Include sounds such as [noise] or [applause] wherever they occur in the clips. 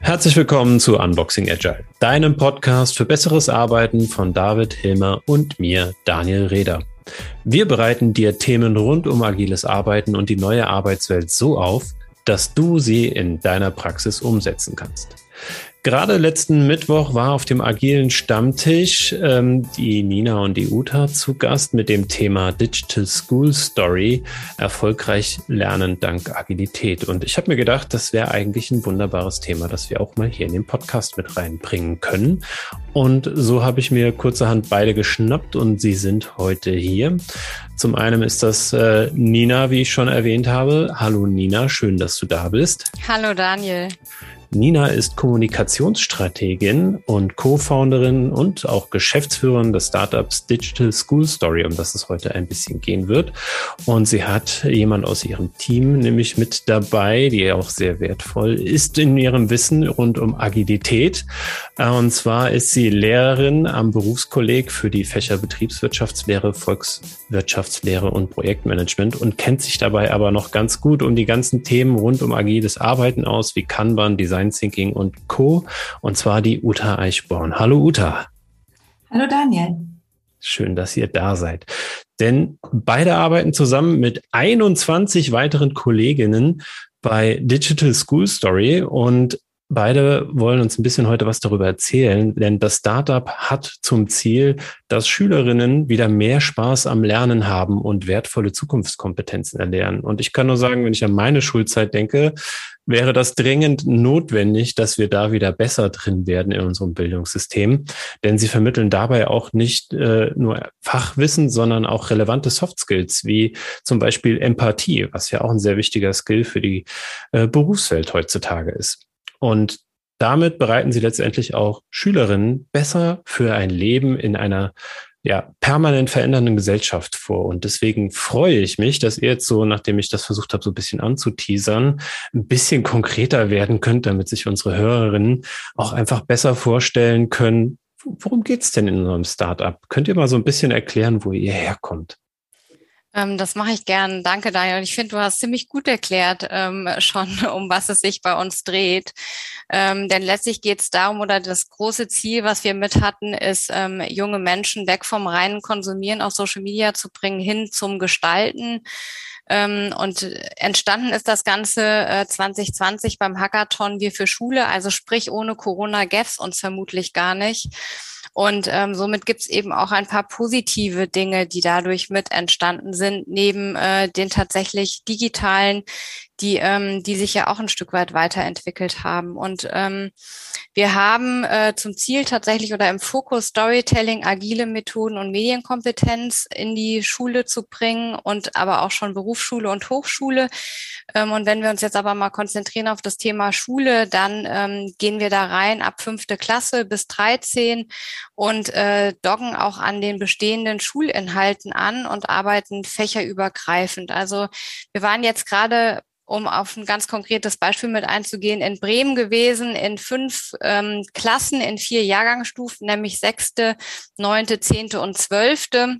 Herzlich willkommen zu Unboxing Agile, deinem Podcast für besseres Arbeiten von David Hilmer und mir, Daniel Reder. Wir bereiten dir Themen rund um agiles Arbeiten und die neue Arbeitswelt so auf, dass du sie in deiner Praxis umsetzen kannst. Gerade letzten Mittwoch war auf dem agilen Stammtisch ähm, die Nina und die Uta zu Gast mit dem Thema Digital School Story, erfolgreich lernen dank Agilität. Und ich habe mir gedacht, das wäre eigentlich ein wunderbares Thema, das wir auch mal hier in den Podcast mit reinbringen können. Und so habe ich mir kurzerhand beide geschnappt und sie sind heute hier. Zum einen ist das äh, Nina, wie ich schon erwähnt habe. Hallo Nina, schön, dass du da bist. Hallo Daniel. Nina ist Kommunikationsstrategin und Co-Founderin und auch Geschäftsführerin des Startups Digital School Story, um das es heute ein bisschen gehen wird. Und sie hat jemand aus ihrem Team nämlich mit dabei, die auch sehr wertvoll ist in ihrem Wissen rund um Agilität. Und zwar ist sie Lehrerin am Berufskolleg für die Fächer Betriebswirtschaftslehre, Volkswirtschaftslehre und Projektmanagement und kennt sich dabei aber noch ganz gut um die ganzen Themen rund um agiles Arbeiten aus, wie Kanban, Design Design Thinking und Co. Und zwar die Uta Eichborn. Hallo Uta. Hallo Daniel. Schön, dass ihr da seid. Denn beide arbeiten zusammen mit 21 weiteren Kolleginnen bei Digital School Story und Beide wollen uns ein bisschen heute was darüber erzählen, denn das Startup hat zum Ziel, dass Schülerinnen wieder mehr Spaß am Lernen haben und wertvolle Zukunftskompetenzen erlernen. Und ich kann nur sagen, wenn ich an meine Schulzeit denke, wäre das dringend notwendig, dass wir da wieder besser drin werden in unserem Bildungssystem. Denn sie vermitteln dabei auch nicht äh, nur Fachwissen, sondern auch relevante Soft Skills, wie zum Beispiel Empathie, was ja auch ein sehr wichtiger Skill für die äh, Berufswelt heutzutage ist. Und damit bereiten sie letztendlich auch Schülerinnen besser für ein Leben in einer ja, permanent verändernden Gesellschaft vor. Und deswegen freue ich mich, dass ihr jetzt so, nachdem ich das versucht habe, so ein bisschen anzuteasern, ein bisschen konkreter werden könnt, damit sich unsere Hörerinnen auch einfach besser vorstellen können, worum geht's denn in unserem Startup? Könnt ihr mal so ein bisschen erklären, wo ihr herkommt? Ähm, das mache ich gern. Danke, Daniel. Ich finde, du hast ziemlich gut erklärt ähm, [laughs] schon, um was es sich bei uns dreht. Ähm, denn letztlich geht es darum, oder das große Ziel, was wir mit hatten, ist, ähm, junge Menschen weg vom reinen Konsumieren auf Social Media zu bringen, hin zum Gestalten. Ähm, und entstanden ist das Ganze äh, 2020 beim Hackathon Wir für Schule, also sprich ohne Corona gäbe uns vermutlich gar nicht. Und ähm, somit gibt es eben auch ein paar positive Dinge, die dadurch mit entstanden sind, neben äh, den tatsächlich digitalen die, ähm, die sich ja auch ein Stück weit weiterentwickelt haben. Und ähm, wir haben äh, zum Ziel tatsächlich oder im Fokus Storytelling, agile Methoden und Medienkompetenz in die Schule zu bringen und aber auch schon Berufsschule und Hochschule. Ähm, und wenn wir uns jetzt aber mal konzentrieren auf das Thema Schule, dann ähm, gehen wir da rein ab fünfte Klasse bis 13 und äh, doggen auch an den bestehenden Schulinhalten an und arbeiten fächerübergreifend. Also wir waren jetzt gerade um auf ein ganz konkretes Beispiel mit einzugehen, in Bremen gewesen, in fünf ähm, Klassen, in vier Jahrgangsstufen, nämlich sechste, neunte, zehnte und zwölfte.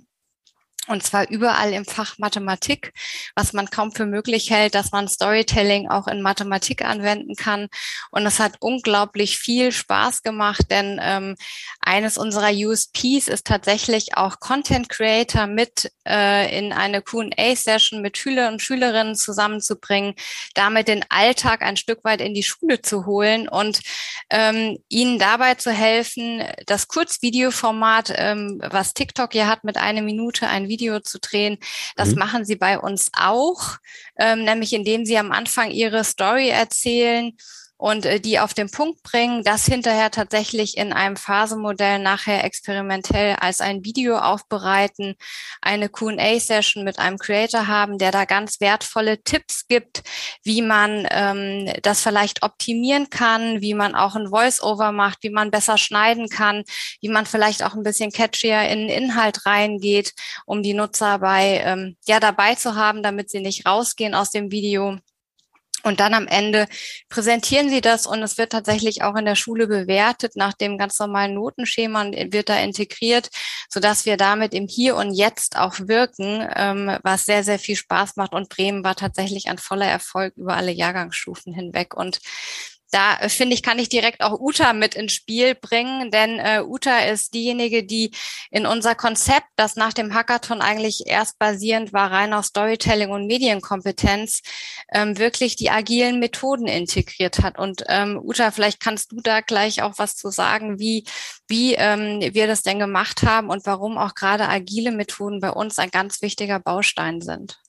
Und zwar überall im Fach Mathematik, was man kaum für möglich hält, dass man Storytelling auch in Mathematik anwenden kann. Und es hat unglaublich viel Spaß gemacht, denn ähm, eines unserer USPs ist tatsächlich auch Content Creator mit äh, in eine Q&A-Session mit Schüler und Schülerinnen zusammenzubringen, damit den Alltag ein Stück weit in die Schule zu holen und ähm, ihnen dabei zu helfen, das Kurzvideoformat, ähm, was TikTok ja hat, mit einer Minute ein Video Video zu drehen. Das mhm. machen sie bei uns auch, ähm, nämlich indem sie am Anfang ihre Story erzählen und äh, die auf den Punkt bringen, das hinterher tatsächlich in einem Phasenmodell nachher experimentell als ein Video aufbereiten, eine Q&A-Session mit einem Creator haben, der da ganz wertvolle Tipps gibt, wie man ähm, das vielleicht optimieren kann, wie man auch ein Voice-Over macht, wie man besser schneiden kann, wie man vielleicht auch ein bisschen catchier in den Inhalt reingeht, um die Nutzer bei, ähm, ja, dabei zu haben, damit sie nicht rausgehen aus dem Video. Und dann am Ende präsentieren sie das und es wird tatsächlich auch in der Schule bewertet nach dem ganz normalen Notenschema und wird da integriert, so dass wir damit im Hier und Jetzt auch wirken, ähm, was sehr, sehr viel Spaß macht. Und Bremen war tatsächlich ein voller Erfolg über alle Jahrgangsstufen hinweg. Und da äh, finde ich, kann ich direkt auch Uta mit ins Spiel bringen, denn äh, Uta ist diejenige, die in unser Konzept, das nach dem Hackathon eigentlich erst basierend war, rein auf Storytelling und Medienkompetenz, ähm, wirklich die agilen Methoden integriert hat. Und ähm, Uta, vielleicht kannst du da gleich auch was zu sagen, wie, wie ähm, wir das denn gemacht haben und warum auch gerade agile Methoden bei uns ein ganz wichtiger Baustein sind.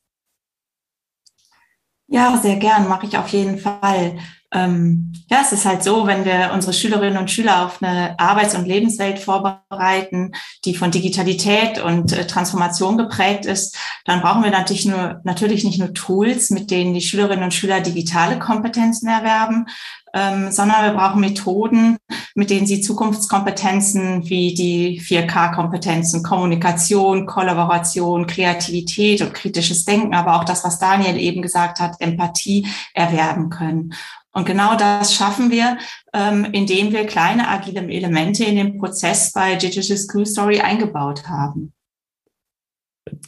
Ja, sehr gern, mache ich auf jeden Fall. Ähm, ja, es ist halt so, wenn wir unsere Schülerinnen und Schüler auf eine Arbeits- und Lebenswelt vorbereiten, die von Digitalität und äh, Transformation geprägt ist, dann brauchen wir natürlich, nur, natürlich nicht nur Tools, mit denen die Schülerinnen und Schüler digitale Kompetenzen erwerben, ähm, sondern wir brauchen Methoden, mit denen sie Zukunftskompetenzen wie die 4K-Kompetenzen, Kommunikation, Kollaboration, Kreativität und kritisches Denken, aber auch das, was Daniel eben gesagt hat, Empathie erwerben können. Und genau das schaffen wir, ähm, indem wir kleine agile Elemente in den Prozess bei Digital School Story eingebaut haben.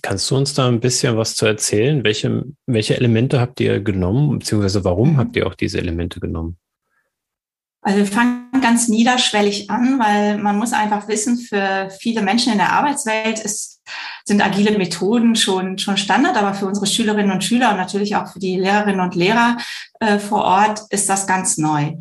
Kannst du uns da ein bisschen was zu erzählen? Welche, welche Elemente habt ihr genommen, beziehungsweise warum habt ihr auch diese Elemente genommen? Also wir fangen ganz niederschwellig an, weil man muss einfach wissen, für viele Menschen in der Arbeitswelt ist, sind agile Methoden schon, schon Standard, aber für unsere Schülerinnen und Schüler und natürlich auch für die Lehrerinnen und Lehrer äh, vor Ort ist das ganz neu.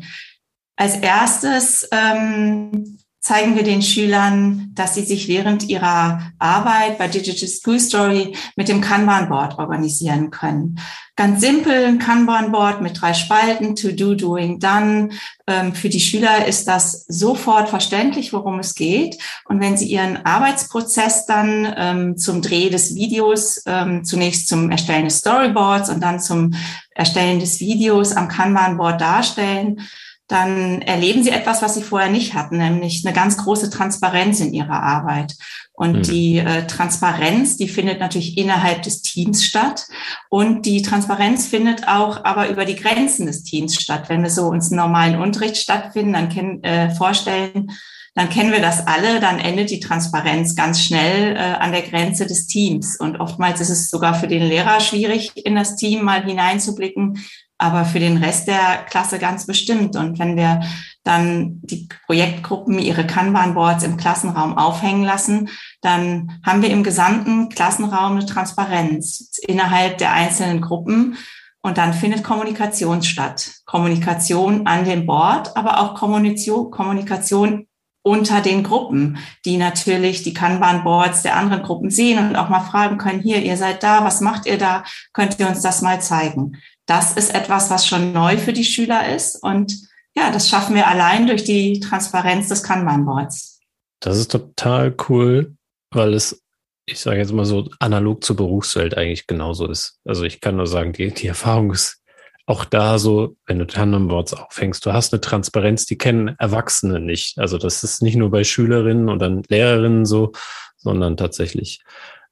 Als erstes ähm, zeigen wir den Schülern, dass sie sich während ihrer Arbeit bei Digital School Story mit dem Kanban-Board organisieren können. Ganz simpel ein Kanban-Board mit drei Spalten, To Do, Doing, Done. Ähm, für die Schüler ist das sofort verständlich, worum es geht. Und wenn sie ihren Arbeitsprozess dann ähm, zum Dreh des Videos, ähm, zunächst zum Erstellen des Storyboards und dann zum Erstellen des Videos am Kanban-Board darstellen, dann erleben sie etwas, was sie vorher nicht hatten, nämlich eine ganz große Transparenz in ihrer Arbeit. Und mhm. die äh, Transparenz, die findet natürlich innerhalb des Teams statt. Und die Transparenz findet auch aber über die Grenzen des Teams statt. Wenn wir so uns normalen Unterricht stattfinden, dann kennen, äh, vorstellen, dann kennen wir das alle, dann endet die Transparenz ganz schnell äh, an der Grenze des Teams. Und oftmals ist es sogar für den Lehrer schwierig, in das Team mal hineinzublicken, aber für den Rest der Klasse ganz bestimmt. Und wenn wir dann die Projektgruppen ihre Kanban-Boards im Klassenraum aufhängen lassen, dann haben wir im gesamten Klassenraum eine Transparenz innerhalb der einzelnen Gruppen. Und dann findet Kommunikation statt. Kommunikation an dem Board, aber auch Kommunikation, unter den Gruppen, die natürlich die Kanban-Boards der anderen Gruppen sehen und auch mal fragen können, hier, ihr seid da, was macht ihr da? Könnt ihr uns das mal zeigen? Das ist etwas, was schon neu für die Schüler ist. Und ja, das schaffen wir allein durch die Transparenz des Kanban-Boards. Das ist total cool, weil es, ich sage jetzt mal so, analog zur Berufswelt eigentlich genauso ist. Also ich kann nur sagen, die, die Erfahrung ist auch da so, wenn du Tandemboards aufhängst, du hast eine Transparenz, die kennen Erwachsene nicht. Also das ist nicht nur bei Schülerinnen und dann Lehrerinnen so, sondern tatsächlich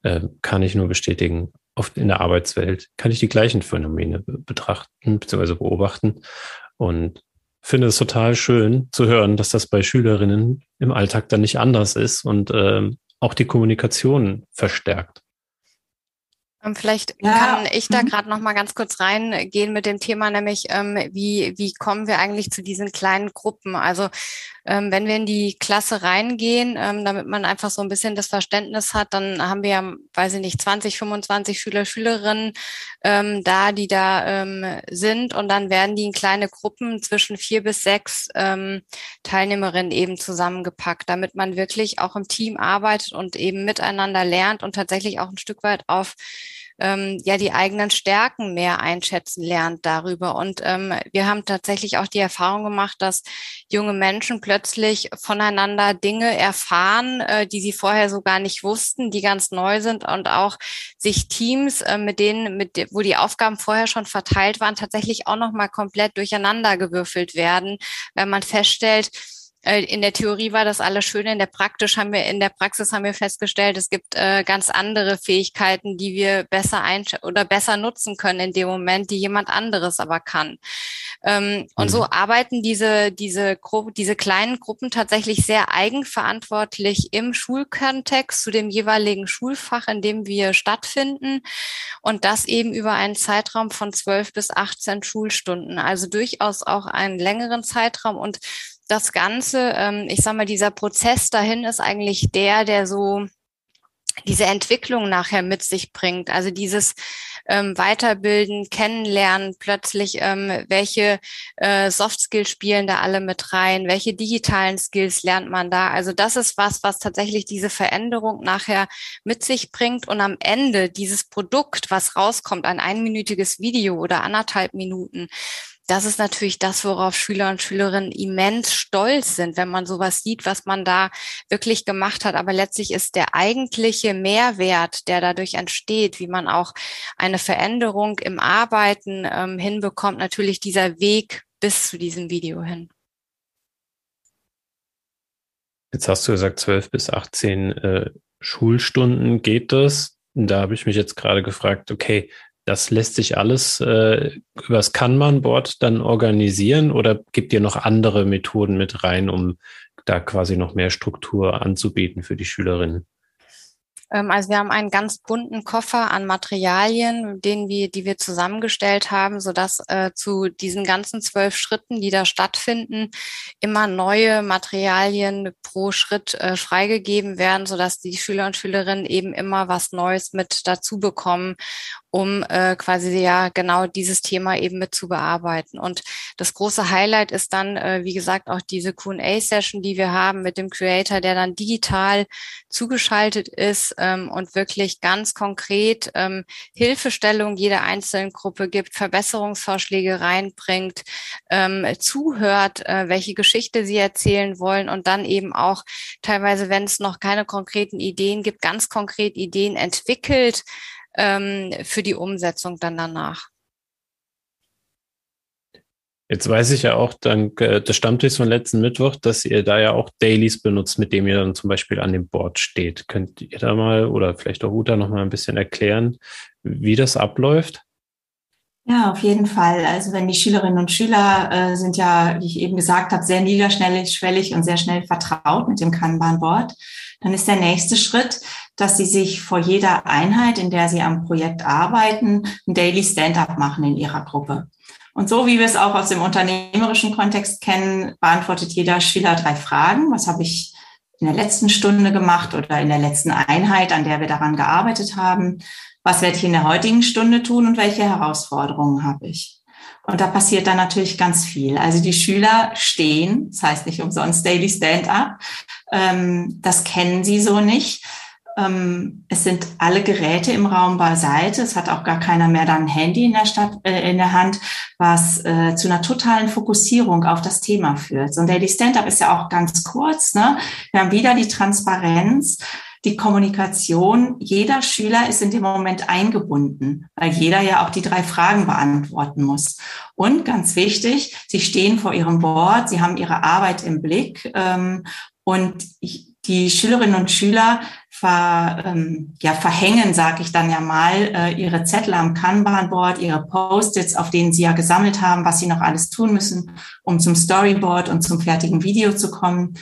äh, kann ich nur bestätigen, oft in der Arbeitswelt kann ich die gleichen Phänomene betrachten bzw. beobachten und finde es total schön zu hören, dass das bei Schülerinnen im Alltag dann nicht anders ist und ähm, auch die Kommunikation verstärkt. Ähm, vielleicht ja. kann ich da mhm. gerade noch mal ganz kurz reingehen mit dem Thema, nämlich ähm, wie wie kommen wir eigentlich zu diesen kleinen Gruppen? Also ähm, wenn wir in die Klasse reingehen, ähm, damit man einfach so ein bisschen das Verständnis hat, dann haben wir ja, weiß ich nicht, 20, 25 Schüler, Schülerinnen ähm, da, die da ähm, sind. Und dann werden die in kleine Gruppen zwischen vier bis sechs ähm, Teilnehmerinnen eben zusammengepackt, damit man wirklich auch im Team arbeitet und eben miteinander lernt und tatsächlich auch ein Stück weit auf ähm, ja die eigenen Stärken mehr einschätzen lernt darüber. Und ähm, wir haben tatsächlich auch die Erfahrung gemacht, dass junge Menschen plötzlich voneinander Dinge erfahren, äh, die sie vorher so gar nicht wussten, die ganz neu sind und auch sich Teams, äh, mit denen, mit wo die Aufgaben vorher schon verteilt waren, tatsächlich auch noch mal komplett durcheinander gewürfelt werden, wenn man feststellt, in der Theorie war das alles schön, in der Praktisch haben wir, in der Praxis haben wir festgestellt, es gibt äh, ganz andere Fähigkeiten, die wir besser ein oder besser nutzen können in dem Moment, die jemand anderes aber kann. Ähm, und mhm. so arbeiten diese, diese Gruppe, diese kleinen Gruppen tatsächlich sehr eigenverantwortlich im Schulkontext zu dem jeweiligen Schulfach, in dem wir stattfinden. Und das eben über einen Zeitraum von zwölf bis 18 Schulstunden. Also durchaus auch einen längeren Zeitraum und das Ganze, ähm, ich sag mal, dieser Prozess dahin ist eigentlich der, der so diese Entwicklung nachher mit sich bringt. Also dieses ähm, Weiterbilden, Kennenlernen, plötzlich, ähm, welche äh, Soft Skills spielen da alle mit rein, welche digitalen Skills lernt man da. Also das ist was, was tatsächlich diese Veränderung nachher mit sich bringt und am Ende dieses Produkt, was rauskommt, ein einminütiges Video oder anderthalb Minuten, das ist natürlich das, worauf Schüler und Schülerinnen immens stolz sind, wenn man sowas sieht, was man da wirklich gemacht hat. Aber letztlich ist der eigentliche Mehrwert, der dadurch entsteht, wie man auch eine Veränderung im Arbeiten ähm, hinbekommt, natürlich dieser Weg bis zu diesem Video hin. Jetzt hast du gesagt, 12 bis 18 äh, Schulstunden geht das. Da habe ich mich jetzt gerade gefragt, okay, das lässt sich alles äh, übers Kanban-Board dann organisieren oder gibt ihr noch andere Methoden mit rein, um da quasi noch mehr Struktur anzubieten für die Schülerinnen? Ähm, also wir haben einen ganz bunten Koffer an Materialien, den wir, die wir zusammengestellt haben, so dass äh, zu diesen ganzen zwölf Schritten, die da stattfinden, immer neue Materialien pro Schritt äh, freigegeben werden, so dass die Schüler und Schülerinnen eben immer was Neues mit dazu bekommen, um äh, quasi ja genau dieses Thema eben mit zu bearbeiten. Und das große Highlight ist dann, äh, wie gesagt, auch diese Q&A-Session, die wir haben mit dem Creator, der dann digital zugeschaltet ist ähm, und wirklich ganz konkret ähm, Hilfestellung jeder einzelnen Gruppe gibt, Verbesserungsvorschläge reinbringt, ähm, zuhört, äh, welche Geschichte sie erzählen wollen und dann eben auch teilweise, wenn es noch keine konkreten Ideen gibt, ganz konkret Ideen entwickelt ähm, für die Umsetzung dann danach. Jetzt weiß ich ja auch dank äh, des Stammtischs von letzten Mittwoch, dass ihr da ja auch Dailies benutzt, mit dem ihr dann zum Beispiel an dem Board steht. Könnt ihr da mal oder vielleicht auch Uta noch mal ein bisschen erklären, wie das abläuft? Ja, auf jeden Fall. Also wenn die Schülerinnen und Schüler äh, sind ja, wie ich eben gesagt habe, sehr niederschwellig und sehr schnell vertraut mit dem Kanban-Board, dann ist der nächste Schritt, dass sie sich vor jeder Einheit, in der sie am Projekt arbeiten, ein Daily Stand-up machen in ihrer Gruppe. Und so wie wir es auch aus dem unternehmerischen Kontext kennen, beantwortet jeder Schüler drei Fragen. Was habe ich in der letzten Stunde gemacht oder in der letzten Einheit, an der wir daran gearbeitet haben? Was werde ich in der heutigen Stunde tun und welche Herausforderungen habe ich? Und da passiert dann natürlich ganz viel. Also die Schüler stehen, das heißt nicht umsonst Daily Stand-up. Ähm, das kennen sie so nicht. Ähm, es sind alle Geräte im Raum beiseite. Es hat auch gar keiner mehr dann ein Handy in der Stadt, äh, in der Hand, was äh, zu einer totalen Fokussierung auf das Thema führt. Und Daily Stand-up ist ja auch ganz kurz. Ne? Wir haben wieder die Transparenz die Kommunikation. Jeder Schüler ist in dem Moment eingebunden, weil jeder ja auch die drei Fragen beantworten muss. Und ganz wichtig, Sie stehen vor Ihrem Board, Sie haben Ihre Arbeit im Blick ähm, und die Schülerinnen und Schüler ver, ähm, ja, verhängen, sage ich dann ja mal, äh, ihre Zettel am Kanban-Board, ihre Post-its, auf denen sie ja gesammelt haben, was sie noch alles tun müssen, um zum Storyboard und zum fertigen Video zu kommen.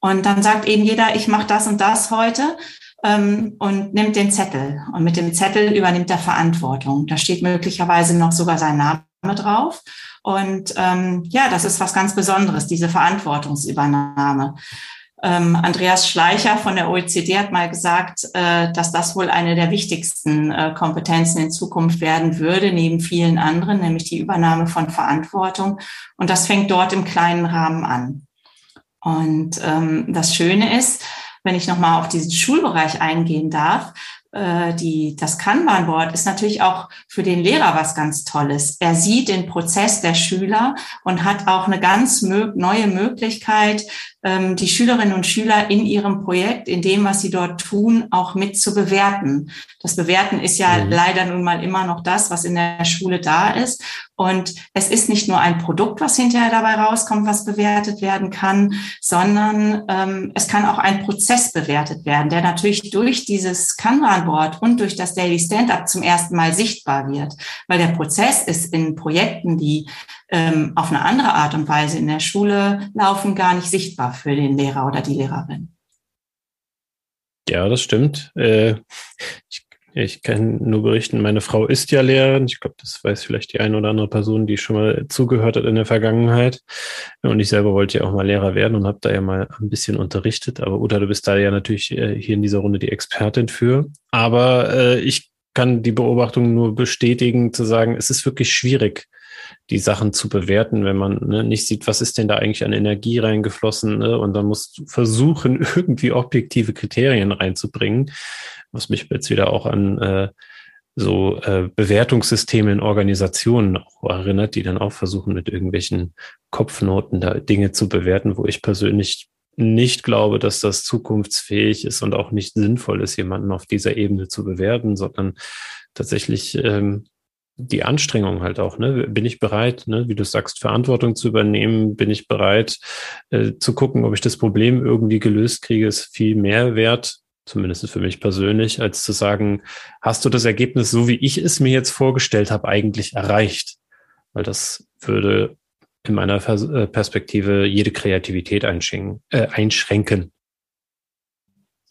Und dann sagt eben jeder, ich mache das und das heute ähm, und nimmt den Zettel. Und mit dem Zettel übernimmt er Verantwortung. Da steht möglicherweise noch sogar sein Name drauf. Und ähm, ja, das ist was ganz Besonderes, diese Verantwortungsübernahme. Ähm, Andreas Schleicher von der OECD hat mal gesagt, äh, dass das wohl eine der wichtigsten äh, Kompetenzen in Zukunft werden würde, neben vielen anderen, nämlich die Übernahme von Verantwortung. Und das fängt dort im kleinen Rahmen an. Und ähm, das Schöne ist, wenn ich nochmal auf diesen Schulbereich eingehen darf, äh, die, das Kanban-Board ist natürlich auch für den Lehrer was ganz Tolles. Er sieht den Prozess der Schüler und hat auch eine ganz mö neue Möglichkeit, ähm, die Schülerinnen und Schüler in ihrem Projekt, in dem, was sie dort tun, auch mit zu bewerten. Das Bewerten ist ja mhm. leider nun mal immer noch das, was in der Schule da ist. Und es ist nicht nur ein Produkt, was hinterher dabei rauskommt, was bewertet werden kann, sondern ähm, es kann auch ein Prozess bewertet werden, der natürlich durch dieses Kanban-Board und durch das Daily Stand-up zum ersten Mal sichtbar wird. Weil der Prozess ist in Projekten, die ähm, auf eine andere Art und Weise in der Schule laufen, gar nicht sichtbar für den Lehrer oder die Lehrerin. Ja, das stimmt. Äh, ich ich kann nur berichten, meine Frau ist ja Lehrerin. Ich glaube, das weiß vielleicht die eine oder andere Person, die schon mal zugehört hat in der Vergangenheit. Und ich selber wollte ja auch mal Lehrer werden und habe da ja mal ein bisschen unterrichtet. Aber Uta, du bist da ja natürlich äh, hier in dieser Runde die Expertin für. Aber äh, ich kann die Beobachtung nur bestätigen, zu sagen, es ist wirklich schwierig, die Sachen zu bewerten, wenn man ne, nicht sieht, was ist denn da eigentlich an Energie reingeflossen. Ne? Und dann musst du versuchen, [laughs] irgendwie objektive Kriterien reinzubringen was mich jetzt wieder auch an äh, so äh, Bewertungssysteme in Organisationen auch erinnert, die dann auch versuchen, mit irgendwelchen Kopfnoten da Dinge zu bewerten, wo ich persönlich nicht glaube, dass das zukunftsfähig ist und auch nicht sinnvoll ist, jemanden auf dieser Ebene zu bewerten, sondern tatsächlich ähm, die Anstrengung halt auch, ne? Bin ich bereit, ne, wie du sagst, Verantwortung zu übernehmen? Bin ich bereit, äh, zu gucken, ob ich das Problem irgendwie gelöst kriege? Ist viel mehr wert, zumindest für mich persönlich, als zu sagen, hast du das Ergebnis, so wie ich es mir jetzt vorgestellt habe, eigentlich erreicht? Weil das würde in meiner äh, Perspektive jede Kreativität äh, einschränken.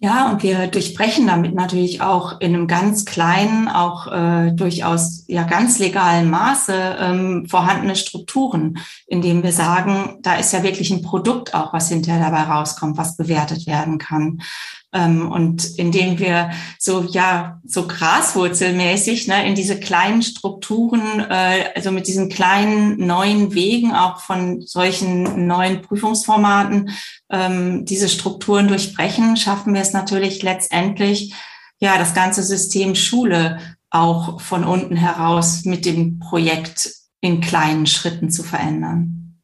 Ja, und wir durchbrechen damit natürlich auch in einem ganz kleinen, auch äh, durchaus ja ganz legalen Maße ähm, vorhandene Strukturen, indem wir sagen, da ist ja wirklich ein Produkt auch, was hinterher dabei rauskommt, was bewertet werden kann. Ähm, und indem wir so, ja, so graswurzelmäßig ne, in diese kleinen Strukturen, äh, also mit diesen kleinen neuen Wegen auch von solchen neuen Prüfungsformaten, ähm, diese Strukturen durchbrechen, schaffen wir es natürlich letztendlich, ja, das ganze System Schule auch von unten heraus mit dem Projekt in kleinen Schritten zu verändern.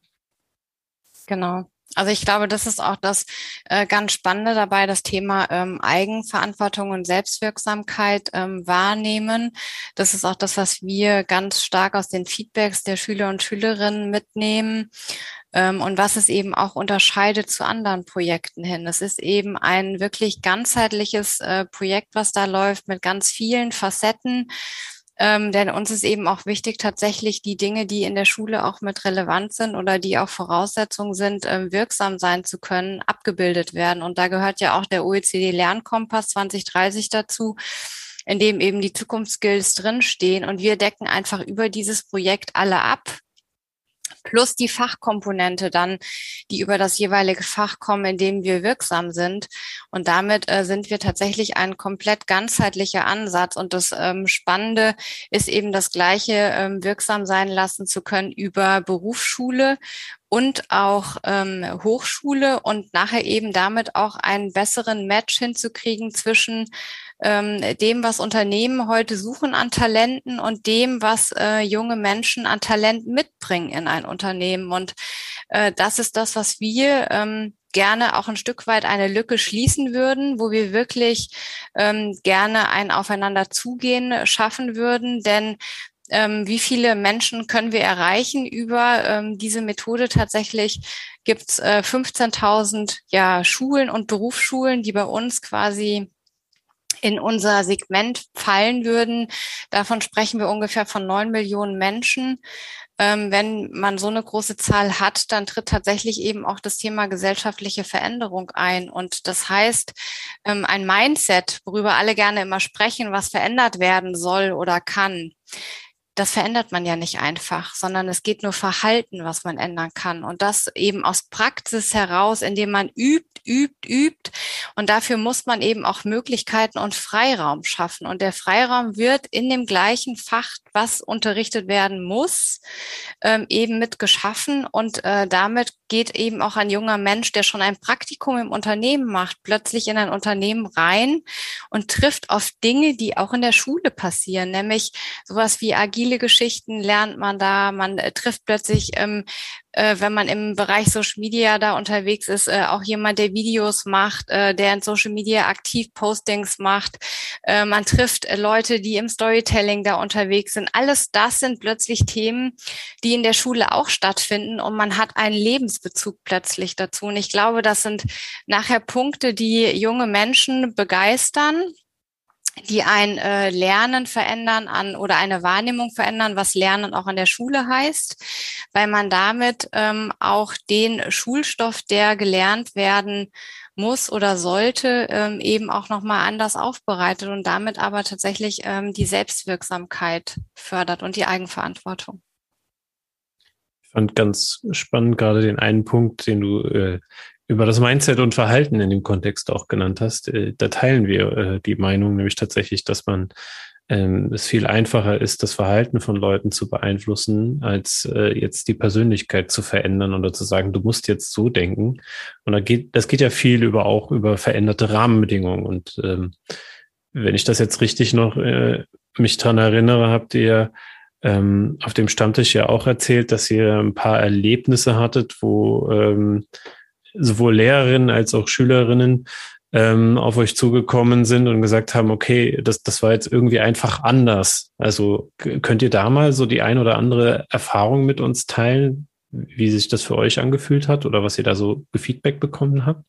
Genau. Also ich glaube, das ist auch das äh, ganz Spannende dabei, das Thema ähm, Eigenverantwortung und Selbstwirksamkeit ähm, wahrnehmen. Das ist auch das, was wir ganz stark aus den Feedbacks der Schüler und Schülerinnen mitnehmen ähm, und was es eben auch unterscheidet zu anderen Projekten hin. Es ist eben ein wirklich ganzheitliches äh, Projekt, was da läuft mit ganz vielen Facetten ähm, denn uns ist eben auch wichtig, tatsächlich die Dinge, die in der Schule auch mit relevant sind oder die auch Voraussetzungen sind, ähm, wirksam sein zu können, abgebildet werden. Und da gehört ja auch der OECD Lernkompass 2030 dazu in dem eben die Zukunftsskills drinstehen. Und wir decken einfach über dieses Projekt alle ab, plus die Fachkomponente dann, die über das jeweilige Fach kommen, in dem wir wirksam sind. Und damit äh, sind wir tatsächlich ein komplett ganzheitlicher Ansatz. Und das ähm, Spannende ist eben das Gleiche ähm, wirksam sein lassen zu können über Berufsschule und auch ähm, Hochschule und nachher eben damit auch einen besseren Match hinzukriegen zwischen ähm, dem, was Unternehmen heute suchen an Talenten und dem, was äh, junge Menschen an Talent mitbringen in ein Unternehmen. Und äh, das ist das, was wir ähm, gerne auch ein Stück weit eine Lücke schließen würden, wo wir wirklich ähm, gerne ein Aufeinander zugehen schaffen würden. Denn ähm, wie viele Menschen können wir erreichen über ähm, diese Methode? Tatsächlich gibt es äh, 15.000 ja, Schulen und Berufsschulen, die bei uns quasi in unser Segment fallen würden. Davon sprechen wir ungefähr von neun Millionen Menschen. Ähm, wenn man so eine große Zahl hat, dann tritt tatsächlich eben auch das Thema gesellschaftliche Veränderung ein. Und das heißt, ähm, ein Mindset, worüber alle gerne immer sprechen, was verändert werden soll oder kann, das verändert man ja nicht einfach, sondern es geht nur Verhalten, was man ändern kann. Und das eben aus Praxis heraus, indem man übt, übt, übt. Und dafür muss man eben auch Möglichkeiten und Freiraum schaffen. Und der Freiraum wird in dem gleichen Fach, was unterrichtet werden muss, ähm, eben mit geschaffen. Und äh, damit geht eben auch ein junger Mensch, der schon ein Praktikum im Unternehmen macht, plötzlich in ein Unternehmen rein und trifft auf Dinge, die auch in der Schule passieren, nämlich sowas wie agile viele Geschichten lernt man da. Man äh, trifft plötzlich, ähm, äh, wenn man im Bereich Social Media da unterwegs ist, äh, auch jemand, der Videos macht, äh, der in Social Media aktiv Postings macht. Äh, man trifft äh, Leute, die im Storytelling da unterwegs sind. Alles das sind plötzlich Themen, die in der Schule auch stattfinden und man hat einen Lebensbezug plötzlich dazu. Und ich glaube, das sind nachher Punkte, die junge Menschen begeistern die ein äh, Lernen verändern an oder eine Wahrnehmung verändern, was Lernen auch an der Schule heißt, weil man damit ähm, auch den Schulstoff, der gelernt werden muss oder sollte, ähm, eben auch nochmal anders aufbereitet und damit aber tatsächlich ähm, die Selbstwirksamkeit fördert und die Eigenverantwortung. Ich fand ganz spannend gerade den einen Punkt, den du äh, über das Mindset und Verhalten in dem Kontext auch genannt hast, äh, da teilen wir äh, die Meinung, nämlich tatsächlich, dass man ähm, es viel einfacher ist, das Verhalten von Leuten zu beeinflussen, als äh, jetzt die Persönlichkeit zu verändern oder zu sagen, du musst jetzt so denken. Und da geht, das geht ja viel über auch über veränderte Rahmenbedingungen. Und ähm, wenn ich das jetzt richtig noch äh, mich dran erinnere, habt ihr ähm, auf dem Stammtisch ja auch erzählt, dass ihr ein paar Erlebnisse hattet, wo ähm, sowohl Lehrerinnen als auch Schülerinnen ähm, auf euch zugekommen sind und gesagt haben, okay, das, das war jetzt irgendwie einfach anders. Also könnt ihr da mal so die ein oder andere Erfahrung mit uns teilen, wie sich das für euch angefühlt hat oder was ihr da so Feedback bekommen habt?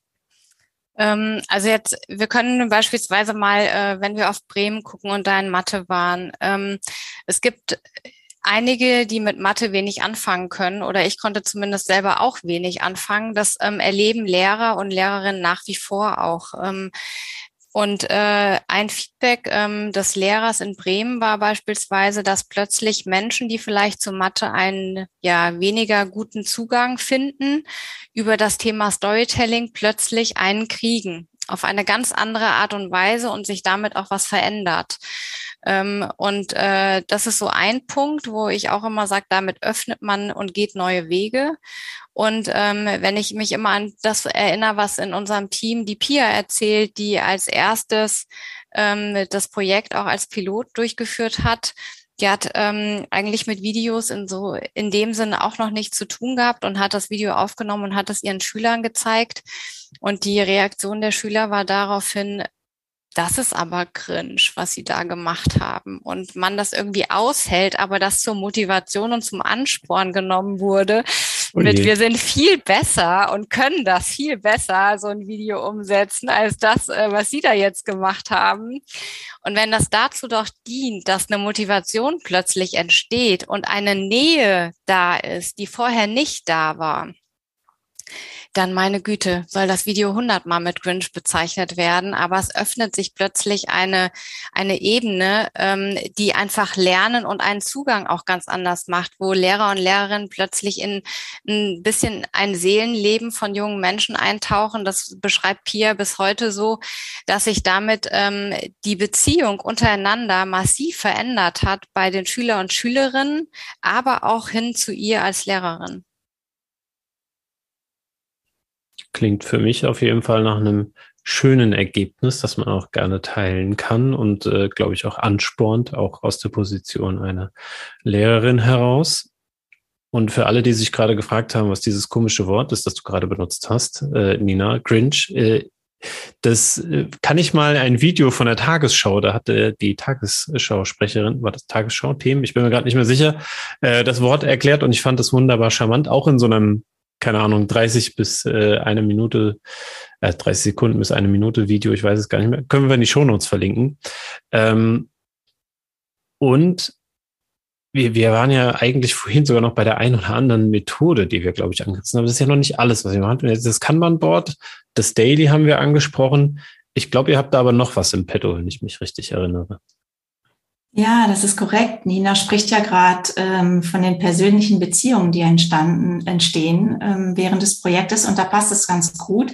Ähm, also jetzt, wir können beispielsweise mal, äh, wenn wir auf Bremen gucken und da in Mathe waren, ähm, es gibt einige, die mit Mathe wenig anfangen können, oder ich konnte zumindest selber auch wenig anfangen. Das ähm, erleben Lehrer und Lehrerinnen nach wie vor auch. Ähm, und äh, ein Feedback ähm, des Lehrers in Bremen war beispielsweise, dass plötzlich Menschen, die vielleicht zu Mathe einen ja weniger guten Zugang finden, über das Thema Storytelling plötzlich einen kriegen auf eine ganz andere Art und Weise und sich damit auch was verändert. Ähm, und äh, das ist so ein Punkt, wo ich auch immer sage, damit öffnet man und geht neue Wege. Und ähm, wenn ich mich immer an das erinnere, was in unserem Team die Pia erzählt, die als erstes ähm, das Projekt auch als Pilot durchgeführt hat, die hat ähm, eigentlich mit Videos in so in dem Sinne auch noch nichts zu tun gehabt und hat das Video aufgenommen und hat es ihren Schülern gezeigt. Und die Reaktion der Schüler war daraufhin, das ist aber cringe, was sie da gemacht haben. Und man das irgendwie aushält, aber das zur Motivation und zum Ansporn genommen wurde. Oh mit, wir sind viel besser und können das viel besser, so ein Video umsetzen, als das, äh, was sie da jetzt gemacht haben. Und wenn das dazu doch dient, dass eine Motivation plötzlich entsteht und eine Nähe da ist, die vorher nicht da war, dann meine Güte, soll das Video hundertmal mit Grinch bezeichnet werden, aber es öffnet sich plötzlich eine, eine Ebene, ähm, die einfach lernen und einen Zugang auch ganz anders macht, wo Lehrer und Lehrerinnen plötzlich in ein bisschen ein Seelenleben von jungen Menschen eintauchen. Das beschreibt Pia bis heute so, dass sich damit ähm, die Beziehung untereinander massiv verändert hat bei den Schüler und Schülerinnen, aber auch hin zu ihr als Lehrerin klingt für mich auf jeden Fall nach einem schönen Ergebnis, das man auch gerne teilen kann und, äh, glaube ich, auch anspornt, auch aus der Position einer Lehrerin heraus. Und für alle, die sich gerade gefragt haben, was dieses komische Wort ist, das du gerade benutzt hast, äh, Nina, Grinch, äh, das äh, kann ich mal ein Video von der Tagesschau, da hatte die Tagesschau-Sprecherin, war das Tagesschau-Themen, ich bin mir gerade nicht mehr sicher, äh, das Wort erklärt und ich fand das wunderbar charmant, auch in so einem keine Ahnung, 30 bis äh, eine Minute, äh, 30 Sekunden bis eine Minute Video, ich weiß es gar nicht mehr, können wir in die Shownotes verlinken. Ähm, und wir, wir waren ja eigentlich vorhin sogar noch bei der einen oder anderen Methode, die wir, glaube ich, angerissen haben. Das ist ja noch nicht alles, was wir machen. Das Kanban-Board, das Daily haben wir angesprochen. Ich glaube, ihr habt da aber noch was im Petto, wenn ich mich richtig erinnere. Ja, das ist korrekt. Nina spricht ja gerade ähm, von den persönlichen Beziehungen, die entstanden, entstehen ähm, während des Projektes. Und da passt es ganz gut,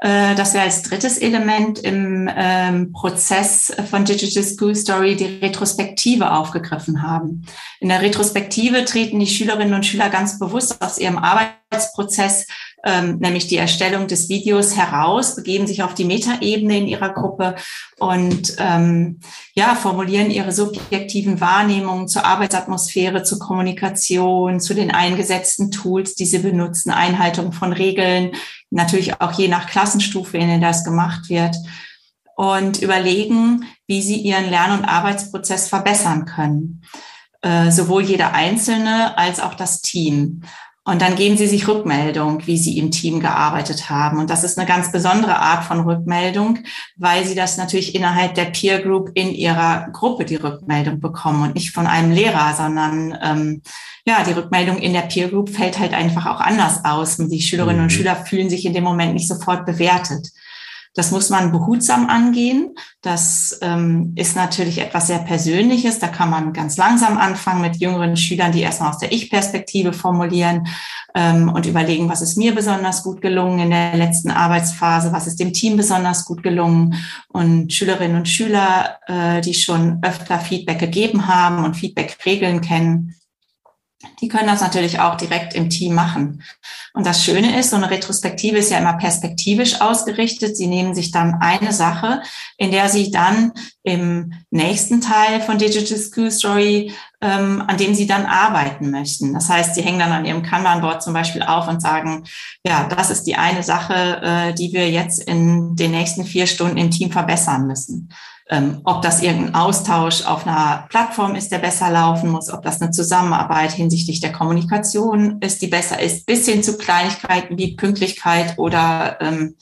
äh, dass wir als drittes Element im ähm, Prozess von Digital School Story die Retrospektive aufgegriffen haben. In der Retrospektive treten die Schülerinnen und Schüler ganz bewusst aus ihrem Arbeitsprozess ähm, nämlich die Erstellung des Videos heraus, begeben sich auf die Metaebene in ihrer Gruppe und ähm, ja, formulieren ihre subjektiven Wahrnehmungen zur Arbeitsatmosphäre, zur Kommunikation, zu den eingesetzten Tools, die sie benutzen, Einhaltung von Regeln, natürlich auch je nach Klassenstufe, in der das gemacht wird und überlegen, wie sie ihren Lern- und Arbeitsprozess verbessern können. Äh, sowohl jeder Einzelne als auch das Team. Und dann geben sie sich Rückmeldung, wie sie im Team gearbeitet haben. Und das ist eine ganz besondere Art von Rückmeldung, weil sie das natürlich innerhalb der Peer Group in ihrer Gruppe die Rückmeldung bekommen und nicht von einem Lehrer, sondern ähm, ja, die Rückmeldung in der Peer Group fällt halt einfach auch anders aus. Und die Schülerinnen und mhm. Schüler fühlen sich in dem Moment nicht sofort bewertet. Das muss man behutsam angehen. Das ähm, ist natürlich etwas sehr Persönliches. Da kann man ganz langsam anfangen mit jüngeren Schülern, die erstmal aus der Ich-Perspektive formulieren ähm, und überlegen, was ist mir besonders gut gelungen in der letzten Arbeitsphase, was ist dem Team besonders gut gelungen. Und Schülerinnen und Schüler, äh, die schon öfter Feedback gegeben haben und Feedback-Regeln kennen, die können das natürlich auch direkt im Team machen. Und das Schöne ist, so eine Retrospektive ist ja immer perspektivisch ausgerichtet. Sie nehmen sich dann eine Sache, in der Sie dann im nächsten Teil von Digital School Story, ähm, an dem Sie dann arbeiten möchten. Das heißt, Sie hängen dann an Ihrem Kanban-Board zum Beispiel auf und sagen, ja, das ist die eine Sache, äh, die wir jetzt in den nächsten vier Stunden im Team verbessern müssen ähm, ob das irgendein Austausch auf einer Plattform ist, der besser laufen muss, ob das eine Zusammenarbeit hinsichtlich der Kommunikation ist, die besser ist, bis hin zu Kleinigkeiten wie Pünktlichkeit oder ähm,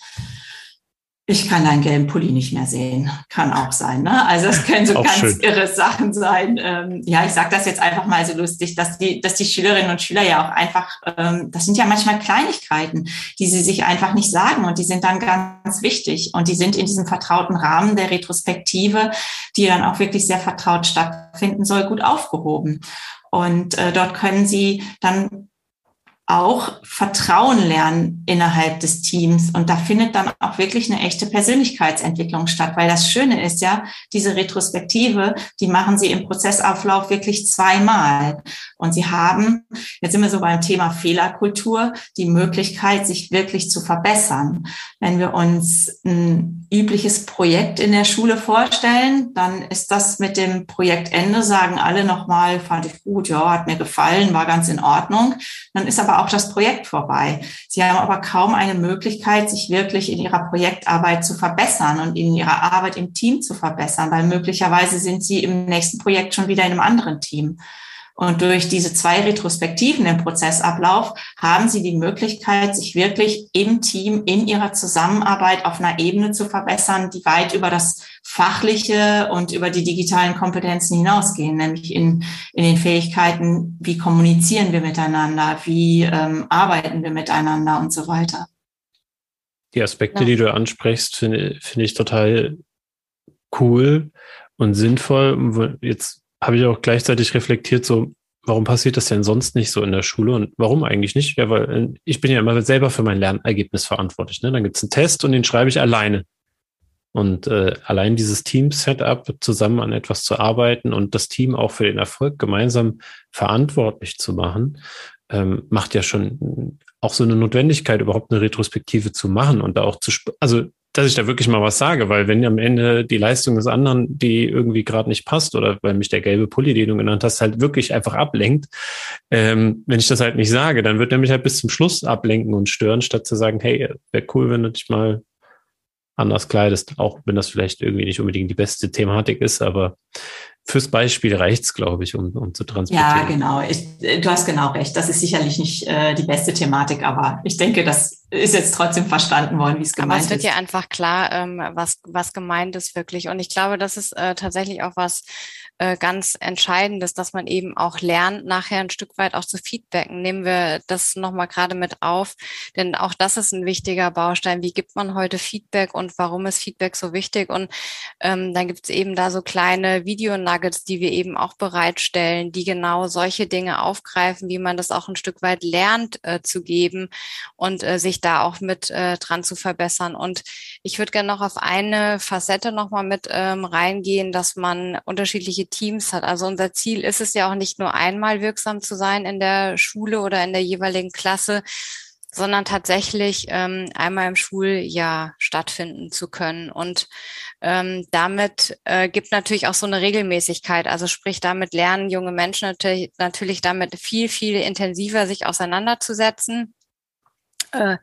ich kann deinen gelben Pulli nicht mehr sehen. Kann auch sein. Ne? Also es können so ganz schön. irre Sachen sein. Ähm, ja, ich sage das jetzt einfach mal so lustig, dass die, dass die Schülerinnen und Schüler ja auch einfach, ähm, das sind ja manchmal Kleinigkeiten, die sie sich einfach nicht sagen und die sind dann ganz wichtig und die sind in diesem vertrauten Rahmen der Retrospektive, die dann auch wirklich sehr vertraut stattfinden soll, gut aufgehoben. Und äh, dort können Sie dann auch Vertrauen lernen innerhalb des Teams. Und da findet dann auch wirklich eine echte Persönlichkeitsentwicklung statt, weil das Schöne ist ja, diese Retrospektive, die machen sie im Prozessauflauf wirklich zweimal. Und sie haben, jetzt sind wir so beim Thema Fehlerkultur, die Möglichkeit, sich wirklich zu verbessern. Wenn wir uns ein übliches Projekt in der Schule vorstellen, dann ist das mit dem Projektende, sagen alle nochmal, fand ich gut, ja, hat mir gefallen, war ganz in Ordnung. Dann ist aber auch das Projekt vorbei. Sie haben aber kaum eine Möglichkeit, sich wirklich in ihrer Projektarbeit zu verbessern und in ihrer Arbeit im Team zu verbessern, weil möglicherweise sind sie im nächsten Projekt schon wieder in einem anderen Team. Und durch diese zwei Retrospektiven im Prozessablauf haben Sie die Möglichkeit, sich wirklich im Team, in Ihrer Zusammenarbeit auf einer Ebene zu verbessern, die weit über das Fachliche und über die digitalen Kompetenzen hinausgehen, nämlich in, in den Fähigkeiten, wie kommunizieren wir miteinander, wie ähm, arbeiten wir miteinander und so weiter. Die Aspekte, ja. die du ansprichst, finde find ich total cool und sinnvoll. Jetzt habe ich auch gleichzeitig reflektiert, so, warum passiert das denn sonst nicht so in der Schule und warum eigentlich nicht? Ja, weil äh, ich bin ja immer selber für mein Lernergebnis verantwortlich. Ne? Dann gibt es einen Test und den schreibe ich alleine. Und äh, allein dieses Team-Setup, zusammen an etwas zu arbeiten und das Team auch für den Erfolg gemeinsam verantwortlich zu machen, ähm, macht ja schon auch so eine Notwendigkeit, überhaupt eine Retrospektive zu machen und da auch zu, also dass ich da wirklich mal was sage, weil wenn am Ende die Leistung des anderen, die irgendwie gerade nicht passt oder weil mich der gelbe Pulli, den du genannt hast, halt wirklich einfach ablenkt, ähm, wenn ich das halt nicht sage, dann wird er mich halt bis zum Schluss ablenken und stören, statt zu sagen, hey, wäre cool, wenn du dich mal anders kleidest, auch wenn das vielleicht irgendwie nicht unbedingt die beste Thematik ist, aber fürs Beispiel reicht's, glaube ich, um, um zu transportieren. Ja, genau. Ich, du hast genau recht. Das ist sicherlich nicht äh, die beste Thematik, aber ich denke, das ist jetzt trotzdem verstanden worden, wie es gemeint ist. Aber es wird ja einfach klar, ähm, was, was gemeint ist wirklich. Und ich glaube, das ist äh, tatsächlich auch was, äh, ganz entscheidend ist, dass man eben auch lernt, nachher ein Stück weit auch zu feedbacken. Nehmen wir das nochmal gerade mit auf, denn auch das ist ein wichtiger Baustein. Wie gibt man heute Feedback und warum ist Feedback so wichtig? Und ähm, dann gibt es eben da so kleine Video-Nuggets, die wir eben auch bereitstellen, die genau solche Dinge aufgreifen, wie man das auch ein Stück weit lernt äh, zu geben und äh, sich da auch mit äh, dran zu verbessern. Und ich würde gerne noch auf eine Facette nochmal mit ähm, reingehen, dass man unterschiedliche Teams hat. Also unser Ziel ist es ja auch nicht nur einmal wirksam zu sein in der Schule oder in der jeweiligen Klasse, sondern tatsächlich ähm, einmal im Schuljahr stattfinden zu können. Und ähm, damit äh, gibt natürlich auch so eine Regelmäßigkeit. Also sprich, damit lernen junge Menschen natürlich, natürlich damit viel, viel intensiver sich auseinanderzusetzen äh,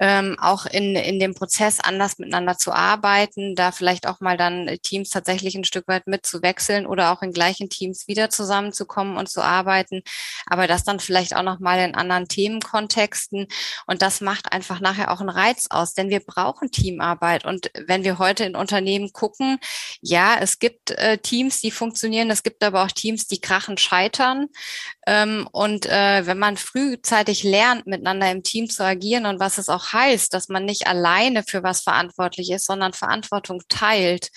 ähm, auch in, in dem Prozess anders miteinander zu arbeiten, da vielleicht auch mal dann Teams tatsächlich ein Stück weit mitzuwechseln oder auch in gleichen Teams wieder zusammenzukommen und zu arbeiten, aber das dann vielleicht auch noch mal in anderen Themenkontexten. Und das macht einfach nachher auch einen Reiz aus, denn wir brauchen Teamarbeit. Und wenn wir heute in Unternehmen gucken, ja, es gibt äh, Teams, die funktionieren, es gibt aber auch Teams, die krachen scheitern und äh, wenn man frühzeitig lernt, miteinander im Team zu agieren, agieren und was es auch heißt, dass man nicht alleine für was verantwortlich ist, sondern Verantwortung teilt,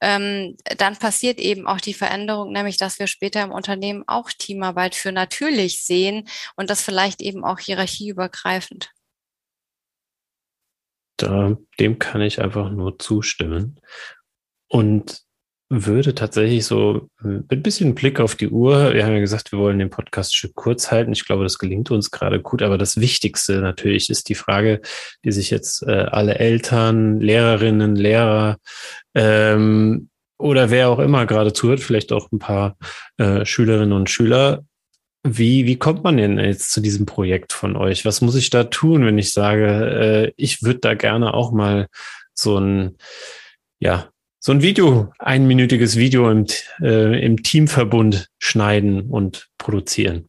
ähm, dann passiert eben auch die Veränderung, nämlich dass wir später im Unternehmen auch Teamarbeit für natürlich sehen und das vielleicht eben auch hierarchieübergreifend. Da, dem kann ich einfach nur zustimmen. Und würde tatsächlich so mit ein bisschen Blick auf die Uhr, wir haben ja gesagt, wir wollen den Podcast Stück kurz halten. Ich glaube, das gelingt uns gerade gut, aber das Wichtigste natürlich ist die Frage, die sich jetzt äh, alle Eltern, Lehrerinnen, Lehrer ähm, oder wer auch immer gerade zuhört, vielleicht auch ein paar äh, Schülerinnen und Schüler. Wie, wie kommt man denn jetzt zu diesem Projekt von euch? Was muss ich da tun, wenn ich sage, äh, ich würde da gerne auch mal so ein, ja, so ein Video, einminütiges Video im, äh, im Teamverbund schneiden und produzieren?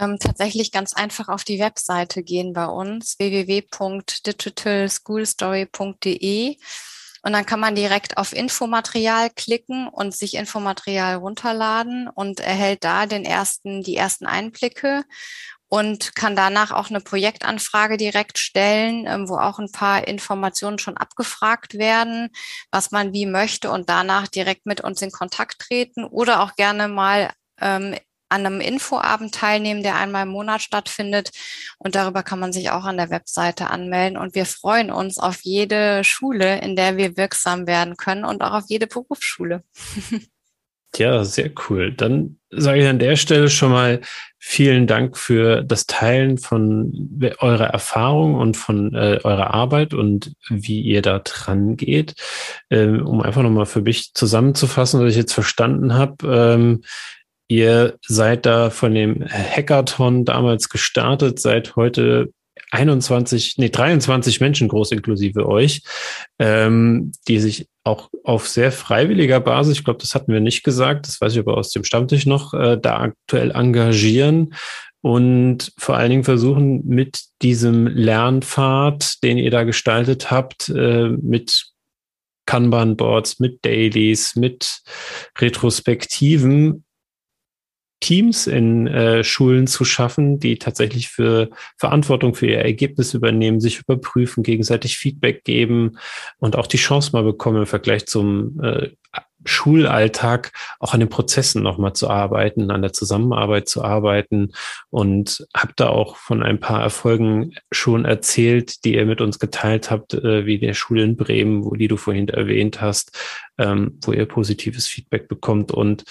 Ähm, tatsächlich ganz einfach auf die Webseite gehen bei uns, www.digitalschoolstory.de. Und dann kann man direkt auf Infomaterial klicken und sich Infomaterial runterladen und erhält da den ersten, die ersten Einblicke und kann danach auch eine Projektanfrage direkt stellen, ähm, wo auch ein paar Informationen schon abgefragt werden, was man wie möchte und danach direkt mit uns in Kontakt treten oder auch gerne mal ähm, an einem Infoabend teilnehmen, der einmal im Monat stattfindet. Und darüber kann man sich auch an der Webseite anmelden. Und wir freuen uns auf jede Schule, in der wir wirksam werden können und auch auf jede Berufsschule. [laughs] Ja, sehr cool. Dann sage ich an der Stelle schon mal vielen Dank für das Teilen von eurer Erfahrung und von äh, eurer Arbeit und wie ihr da dran geht. Ähm, um einfach nochmal für mich zusammenzufassen, was ich jetzt verstanden habe. Ähm, ihr seid da von dem Hackathon damals gestartet, seid heute 21, nee, 23 Menschen groß inklusive euch, ähm, die sich auch auf sehr freiwilliger Basis, ich glaube, das hatten wir nicht gesagt, das weiß ich aber aus dem Stammtisch noch, äh, da aktuell engagieren und vor allen Dingen versuchen mit diesem Lernpfad, den ihr da gestaltet habt, äh, mit Kanban-Boards, mit Dailies, mit Retrospektiven Teams in äh, Schulen zu schaffen, die tatsächlich für Verantwortung für ihr Ergebnis übernehmen, sich überprüfen, gegenseitig Feedback geben und auch die Chance mal bekommen, im Vergleich zum äh, Schulalltag auch an den Prozessen nochmal zu arbeiten, an der Zusammenarbeit zu arbeiten. Und habe da auch von ein paar Erfolgen schon erzählt, die ihr mit uns geteilt habt, äh, wie der Schule in Bremen, wo die du vorhin erwähnt hast, ähm, wo ihr positives Feedback bekommt. Und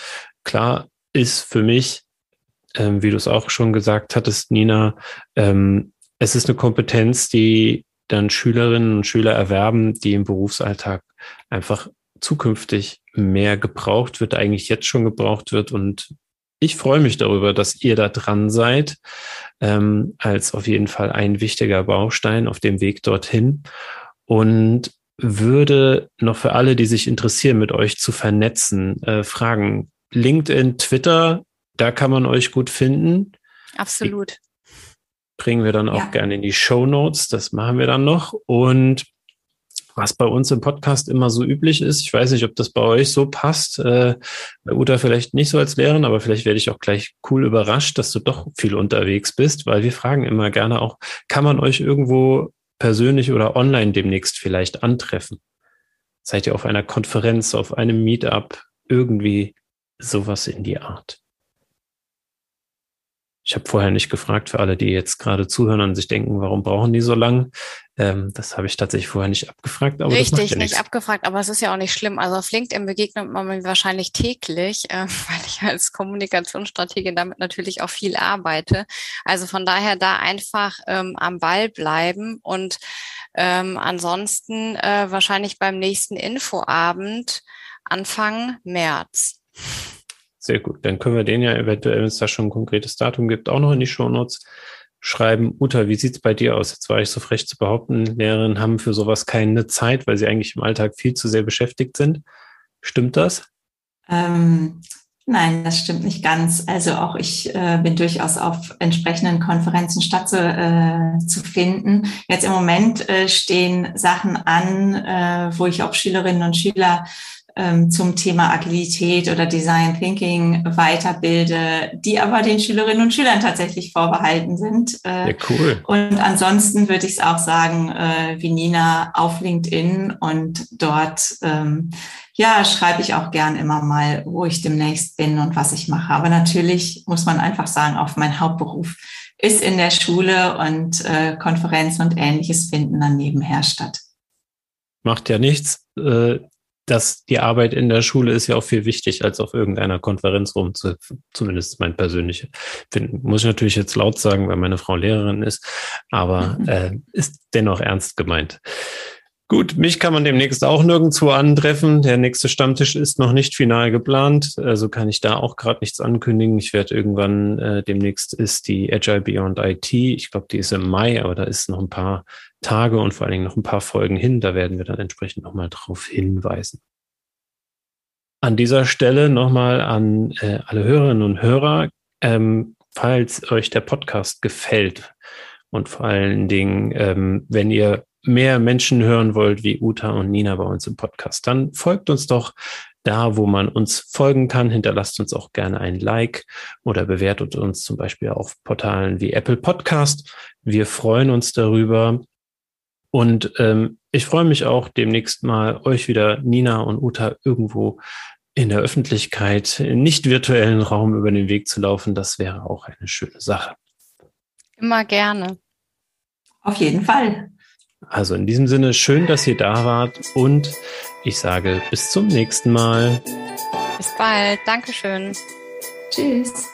klar, ist für mich, ähm, wie du es auch schon gesagt hattest, Nina, ähm, es ist eine Kompetenz, die dann Schülerinnen und Schüler erwerben, die im Berufsalltag einfach zukünftig mehr gebraucht wird, eigentlich jetzt schon gebraucht wird. Und ich freue mich darüber, dass ihr da dran seid, ähm, als auf jeden Fall ein wichtiger Baustein auf dem Weg dorthin. Und würde noch für alle, die sich interessieren, mit euch zu vernetzen, äh, fragen, LinkedIn, Twitter, da kann man euch gut finden. Absolut. Die bringen wir dann auch ja. gerne in die Show Notes. Das machen wir dann noch. Und was bei uns im Podcast immer so üblich ist, ich weiß nicht, ob das bei euch so passt, äh, bei Uta vielleicht nicht so als Lehrerin, aber vielleicht werde ich auch gleich cool überrascht, dass du doch viel unterwegs bist, weil wir fragen immer gerne auch, kann man euch irgendwo persönlich oder online demnächst vielleicht antreffen? Seid ihr auf einer Konferenz, auf einem Meetup irgendwie sowas in die Art. Ich habe vorher nicht gefragt für alle, die jetzt gerade zuhören und sich denken, warum brauchen die so lang? Ähm, das habe ich tatsächlich vorher nicht abgefragt. Aber Richtig, ja nicht abgefragt, aber es ist ja auch nicht schlimm. Also auf LinkedIn begegnet man mir wahrscheinlich täglich, äh, [laughs] weil ich als Kommunikationsstrategin damit natürlich auch viel arbeite. Also von daher da einfach ähm, am Ball bleiben und ähm, ansonsten äh, wahrscheinlich beim nächsten Infoabend Anfang März. Sehr gut. Dann können wir den ja eventuell, wenn es da schon ein konkretes Datum gibt, auch noch in die Shownotes schreiben. Uta, wie sieht's bei dir aus? Jetzt war ich so frech zu behaupten, Lehrerinnen haben für sowas keine Zeit, weil sie eigentlich im Alltag viel zu sehr beschäftigt sind. Stimmt das? Ähm, nein, das stimmt nicht ganz. Also auch ich äh, bin durchaus auf entsprechenden Konferenzen statt zu, äh, zu finden. Jetzt im Moment äh, stehen Sachen an, äh, wo ich auch Schülerinnen und Schüler ähm, zum Thema Agilität oder Design Thinking weiterbilde, die aber den Schülerinnen und Schülern tatsächlich vorbehalten sind. Äh, ja, cool. Und ansonsten würde ich es auch sagen, äh, wie Nina auf LinkedIn und dort ähm, ja, schreibe ich auch gern immer mal, wo ich demnächst bin und was ich mache. Aber natürlich muss man einfach sagen, auf mein Hauptberuf ist in der Schule und äh, Konferenzen und ähnliches finden dann nebenher statt. Macht ja nichts. Äh, dass die Arbeit in der Schule ist ja auch viel wichtig, als auf irgendeiner Konferenz rumzuhüpfen. Zumindest mein persönlicher. Finden. Muss ich natürlich jetzt laut sagen, weil meine Frau Lehrerin ist, aber mhm. äh, ist dennoch ernst gemeint. Gut, mich kann man demnächst auch nirgendwo antreffen. Der nächste Stammtisch ist noch nicht final geplant, also kann ich da auch gerade nichts ankündigen. Ich werde irgendwann, äh, demnächst ist die Agile Beyond IT. Ich glaube, die ist im Mai, aber da ist noch ein paar Tage und vor allen Dingen noch ein paar Folgen hin. Da werden wir dann entsprechend nochmal drauf hinweisen. An dieser Stelle nochmal an äh, alle Hörerinnen und Hörer, ähm, falls euch der Podcast gefällt und vor allen Dingen, ähm, wenn ihr mehr Menschen hören wollt wie Uta und Nina bei uns im Podcast, dann folgt uns doch da, wo man uns folgen kann. Hinterlasst uns auch gerne ein Like oder bewertet uns zum Beispiel auf Portalen wie Apple Podcast. Wir freuen uns darüber. Und ähm, ich freue mich auch demnächst mal, euch wieder, Nina und Uta, irgendwo in der Öffentlichkeit, in nicht virtuellen Raum über den Weg zu laufen. Das wäre auch eine schöne Sache. Immer gerne. Auf jeden Fall. Also in diesem Sinne, schön, dass ihr da wart und ich sage bis zum nächsten Mal. Bis bald. Dankeschön. Tschüss.